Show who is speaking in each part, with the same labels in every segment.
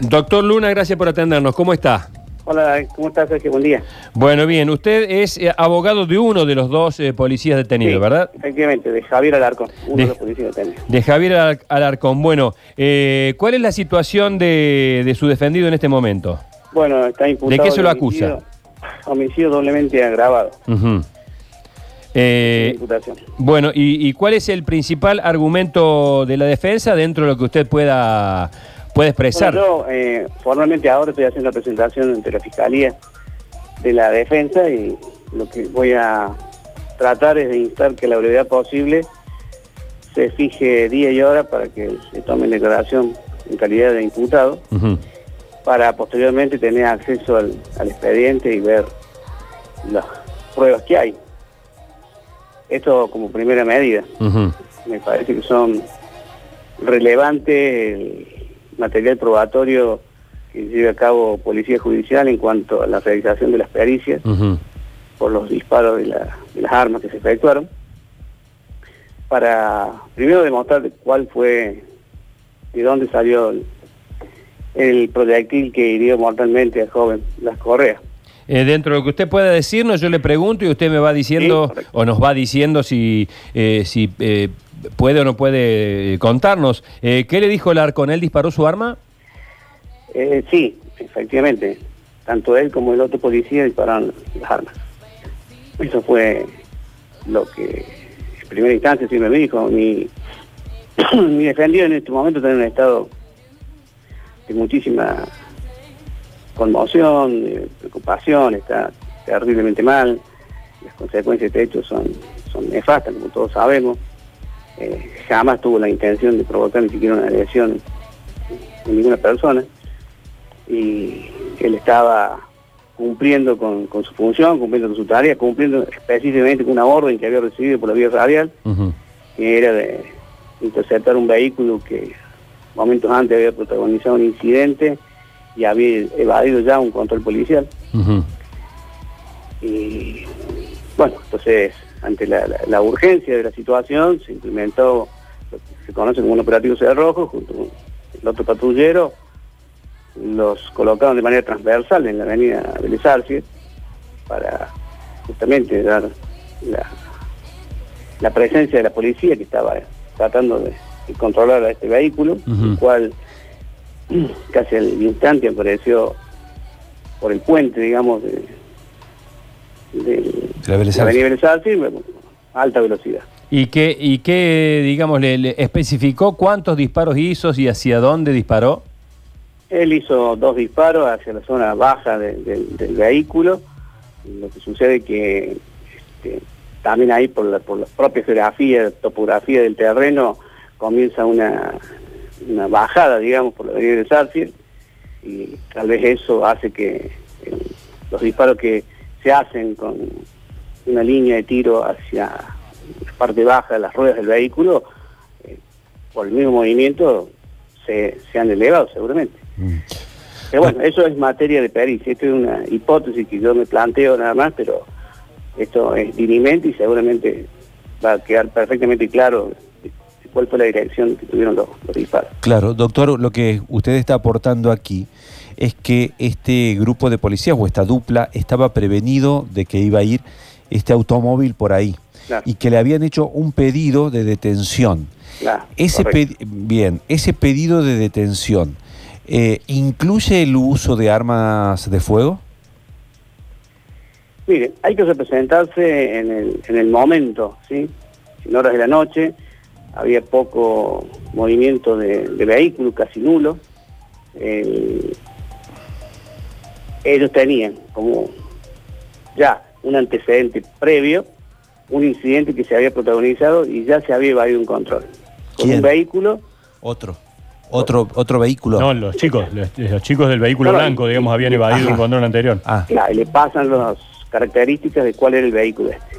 Speaker 1: Doctor Luna, gracias por atendernos. ¿Cómo está?
Speaker 2: Hola, ¿cómo estás, Sergio? Buen día.
Speaker 1: Bueno, bien. Usted es eh, abogado de uno de los dos eh, policías detenidos,
Speaker 2: Sí,
Speaker 1: ¿verdad?
Speaker 2: Efectivamente, de Javier Alarcón, uno
Speaker 1: De-
Speaker 2: de los policías detenidos.
Speaker 1: De Javier Al- Alarcón. Bueno, eh, ¿cuál es la situación de, de su defendido en este momento?
Speaker 2: Bueno, está imputado.
Speaker 1: ¿De qué se lo acusa?
Speaker 2: Homicidio doblemente agravado.
Speaker 1: Eh, bueno, y, y cuál es el principal argumento de la defensa dentro de lo que usted pueda, pueda expresar?
Speaker 2: Bueno, yo eh, formalmente ahora estoy haciendo la presentación ante la Fiscalía de la Defensa y lo que voy a tratar es de instar que a la brevedad posible se fije día y hora para que se tome declaración en calidad de imputado para posteriormente tener acceso al, al expediente y ver las pruebas que hay. Esto como primera medida. Me parece que son relevantes el material probatorio que lleva a cabo Policía Judicial en cuanto a la realización de las pericias por los disparos de, la- de las armas que se efectuaron, para primero demostrar de cuál fue, de dónde salió el, el proyectil que hirió mortalmente al joven Las Correas.
Speaker 1: Eh, dentro de lo que usted pueda decirnos, yo le pregunto y usted me va diciendo
Speaker 2: Sí,
Speaker 1: o nos va diciendo si, eh, si eh, puede o no puede eh, contarnos. Eh, ¿Qué le dijo el Arcon? ¿Él disparó su arma?
Speaker 2: Eh, sí, efectivamente, tanto él como el otro policía dispararon las armas. Eso fue lo que en primera instancia sí me dijo. Mi, mi defendido en este momento está en un estado de muchísima conmoción, preocupación, está terriblemente mal. Las consecuencias de este hecho son, son nefastas, como todos sabemos. Eh, jamás tuvo la intención de provocar ni siquiera una lesión en ninguna persona. Y él estaba cumpliendo con, con su función, cumpliendo con su tarea, cumpliendo específicamente con una orden que había recibido por la vía radial, que era de interceptar un vehículo que momentos antes había protagonizado un incidente y había evadido ya un control policial. Y bueno, entonces, ante la, la- la urgencia de la situación, se implementó lo que se conoce como un operativo Rojo, junto con el otro patrullero, los colocaron de manera transversal en la avenida Vélez Arfiel para justamente dar la, la presencia de la policía que estaba tratando de, de controlar a este vehículo, el cual casi al instante apareció por el puente, digamos, de, del-
Speaker 1: De la
Speaker 2: de avenida alta velocidad.
Speaker 1: ¿Y qué, y qué digamos, le, le especificó cuántos disparos hizo y hacia dónde disparó?
Speaker 2: Él hizo dos disparos hacia la zona baja de- de- del vehículo. Lo que sucede que este, también ahí por la, por la propia geografía, topografía del terreno, comienza una, una bajada, digamos, por la avenida del Sarfield y tal vez eso hace que el- los disparos que se hacen con una línea de tiro hacia la parte baja de las ruedas del vehículo, eh, por el mismo movimiento, se, se han elevado seguramente. Pero bueno, eso es materia de pericia, esto es una hipótesis que yo me planteo nada más, pero esto es dirimente y seguramente va a quedar perfectamente claro cuál fue la dirección que tuvieron los, los disparos.
Speaker 3: Claro, doctor, lo que usted está aportando aquí es que este grupo de policías o esta dupla estaba prevenido de que iba a ir este automóvil por ahí
Speaker 2: Claro,
Speaker 3: y que le habían hecho un pedido de detención.
Speaker 2: claro,
Speaker 3: Ese bien, ese pedido de detención eh, incluye el uso de armas de fuego.
Speaker 2: Mire, hay que representarse en el, en el momento, ¿sí? En horas de la noche había poco movimiento de, de vehículos, casi nulo. El- ellos tenían como ya un antecedente previo, un incidente que se había protagonizado y ya se había evadido un control. Con
Speaker 3: ¿Quién?
Speaker 2: un vehículo,
Speaker 3: Otro. Otro, otro vehículo.
Speaker 1: No, los chicos, los, los chicos del vehículo
Speaker 2: No,
Speaker 1: blanco, digamos, habían evadido
Speaker 2: ajá.
Speaker 1: un control anterior.
Speaker 3: Ah,
Speaker 2: Claro, y le pasan las características de cuál era el vehículo este.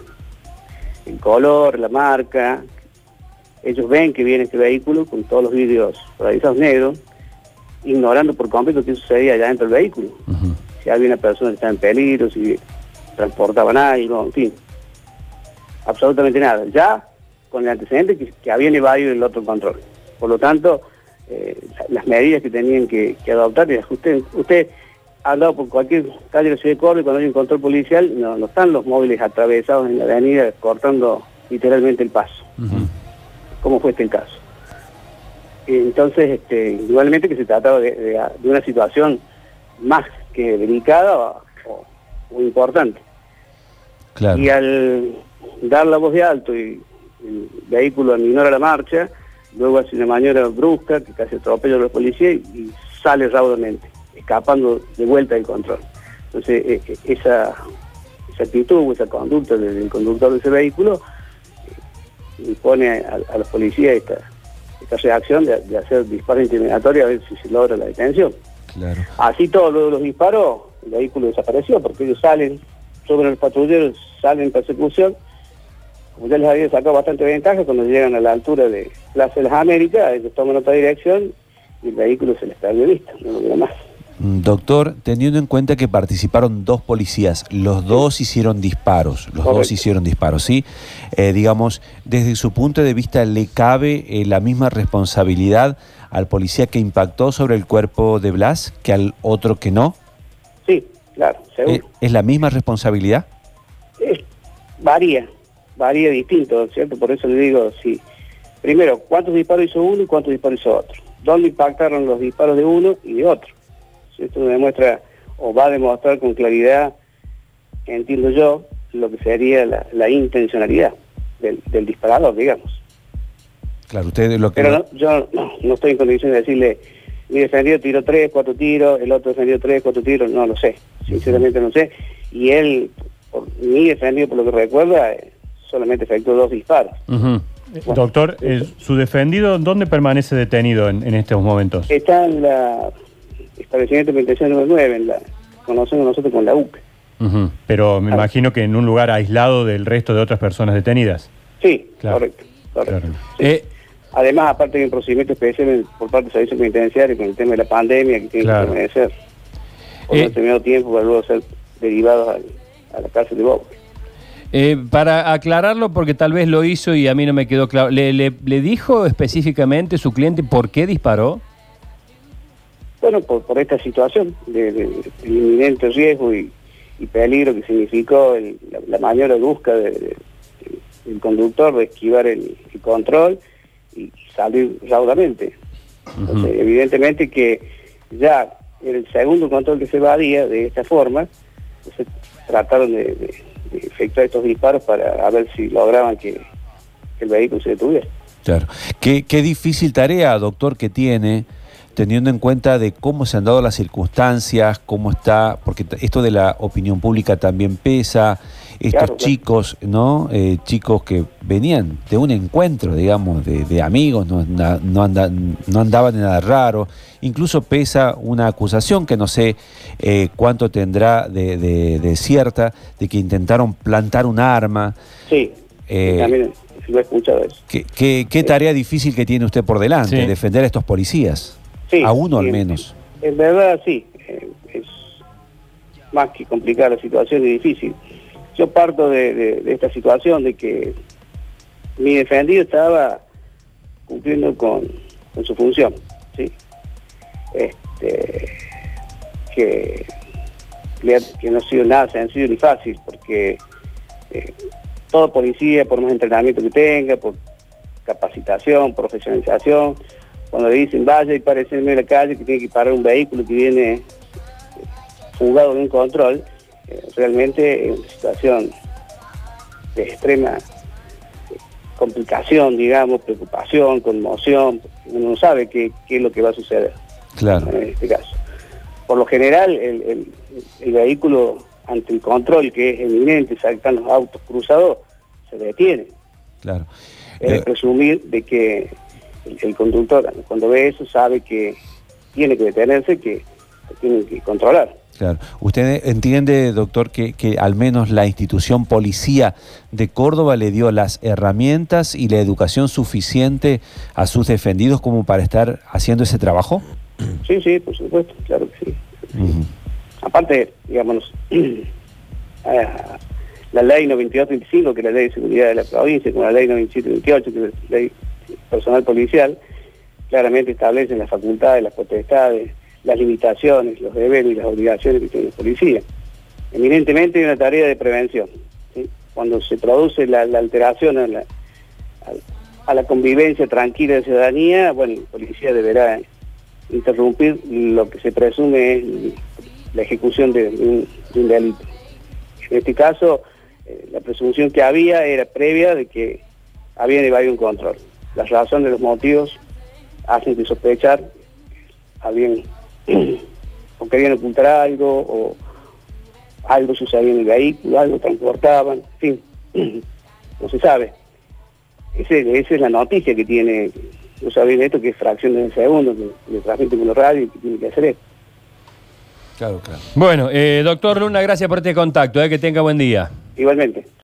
Speaker 2: El color, la marca. Ellos ven que viene este vehículo con todos los vidrios realizados negros, ignorando por completo qué sucedía allá dentro del vehículo. Si había una persona que estaba en peligro, si transportaban algo, en fin. Absolutamente nada. Ya con el antecedente que, que habían evadido el otro control. Por lo tanto, eh, las medidas que tenían que, adoptar. Y usted, usted ha andado por cualquier calle de la ciudad de Córdoba y cuando hay un control policial no, no están los móviles atravesados en la avenida cortando literalmente el paso. ¿Cómo fue este el caso? Entonces, este, igualmente que se trataba de, una situación más que delicada o, importante. Y al dar la voz de alto y el vehículo aminora la marcha, luego hace una maniobra brusca que casi atropella a los policías y, sale raudamente, escapando de vuelta del control. Entonces, e, e, esa, esa actitud o esa conducta del, conductor de ese vehículo eh, impone a, los policías esta, esta reacción de, hacer disparos intimidatorios a ver si se logra la detención. Así todos los disparos, el vehículo desapareció porque ellos salen sobre los patrulleros, salen en persecución como ya les había sacado bastante ventaja, cuando llegan a la altura de Plaza de las Américas, ellos toman otra dirección y el vehículo se les perdió vista, no lo veo más.
Speaker 3: Mm, doctor, teniendo en cuenta que participaron dos policías, los dos hicieron disparos, los dos hicieron disparos, ¿sí? Eh, digamos, desde su punto de vista, ¿le cabe eh, la misma responsabilidad al policía que impactó sobre el cuerpo de Blas que al otro que no?
Speaker 2: Claro, seguro.
Speaker 3: Eh, ¿Es la misma responsabilidad?
Speaker 2: varía, varía distinto, ¿cierto? Por eso le digo, sí. Primero, ¿cuántos disparos hizo uno y cuántos disparos hizo otro? ¿Dónde impactaron los disparos de uno y de otro? Esto demuestra, o va a demostrar con claridad, entiendo yo, lo que sería la, intencionalidad del, disparador, digamos.
Speaker 3: Claro, usted lo que...
Speaker 2: Pero yo no, estoy en condición de decirle, mi defendido tiró tres, cuatro tiros, el otro defendió tres, cuatro tiros, no lo sé, sinceramente no sé. Y él, por, mi defendido, por lo que recuerda, solamente efectuó dos disparos.
Speaker 4: Doctor, eh, ¿su defendido dónde permanece detenido en, estos momentos?
Speaker 2: Está en la establecimiento penitenciario número 9, en la, conocemos nosotros con la UC.
Speaker 4: Pero me imagino que en un lugar aislado del resto de otras personas detenidas.
Speaker 2: Sí, correcto. Eh, Además, aparte de un procedimiento especial por parte del servicio penitenciario con el tema de la pandemia que tiene que permanecer por eh, determinado tiempo para luego ser derivados a, la cárcel de Boca.
Speaker 1: Eh, para aclararlo, porque tal vez lo hizo y a mí no me quedó claro, ¿le, le, dijo específicamente su cliente por qué disparó?
Speaker 2: Bueno, por, por esta situación de, inminente riesgo y, peligro que significó la, mayor busca del conductor de esquivar el, control y salir raudamente. Entonces, evidentemente que ya en el segundo control que se evadía de esta forma, se trataron de efectuar estos disparos para ver si lograban que, el vehículo se detuviera.
Speaker 3: Claro. Qué, qué difícil tarea, doctor, que tiene teniendo en cuenta de cómo se han dado las circunstancias, cómo está, porque esto de la opinión pública también pesa, estos chicos, ¿no? Eh, chicos que venían de un encuentro, digamos, de, amigos, no, no, andaban de nada raro, incluso pesa una acusación que no sé eh, cuánto tendrá de, cierta, de que intentaron plantar un arma.
Speaker 2: Sí, eh, también lo he escuchado eso.
Speaker 3: ¿Qué, tarea difícil que tiene usted por delante, defender a estos policías? A uno al menos.
Speaker 2: En, verdad sí, eh, es más que complicada la situación y difícil. Yo parto de, esta situación de que mi defendido estaba cumpliendo con, su función, ¿sí? Este, que, que no ha sido nada sencillo ni fácil, porque eh, todo policía, por más entrenamiento que tenga, por capacitación, profesionalización, cuando le dicen vaya y parece en la calle que tiene que parar un vehículo que viene fugado de un control, eh, realmente es una situación de extrema eh, complicación, digamos, preocupación, conmoción, uno no sabe qué, es lo que va a suceder
Speaker 3: claro.
Speaker 2: en este caso. Por lo general, el, vehículo ante el control que es eminente, saltan los autos cruzados, se detiene.
Speaker 3: Claro.
Speaker 2: Es eh, presumir de que el, conductor cuando ve eso sabe que tiene que detenerse, que, tiene que controlar.
Speaker 3: Claro. ¿Usted entiende, doctor, que, que, al menos la institución policía de Córdoba le dio las herramientas y la educación suficiente a sus defendidos como para estar haciendo ese trabajo?
Speaker 2: Sí, sí, por supuesto, claro que sí. Aparte, digamos, la ley 9235, que es la ley de seguridad de la provincia, con la ley 9728, que es la ley personal policial, claramente establecen las facultades, las potestades, las limitaciones, los deberes y las obligaciones que tiene la policía. Eminentemente hay una tarea de prevención. Cuando se produce la, alteración a la, convivencia tranquila de ciudadanía, bueno, la policía deberá interrumpir lo que se presume es la ejecución de, un, de un delito. En este caso, eh, la presunción que había era previa de que evadido un control. Las razones, los motivos hacen que sospechar habían o querían ocultar algo o algo sucedía en el vehículo, algo transportaban, en fin, no se sabe. Ese- esa es la noticia que tiene, no saben esto que es fracción de un segundo, que le transmite con los radios y que tiene que hacer esto.
Speaker 3: Claro, claro.
Speaker 1: Bueno, eh, doctor Luna, gracias por este contacto, eh, que tenga buen día.
Speaker 2: Igualmente.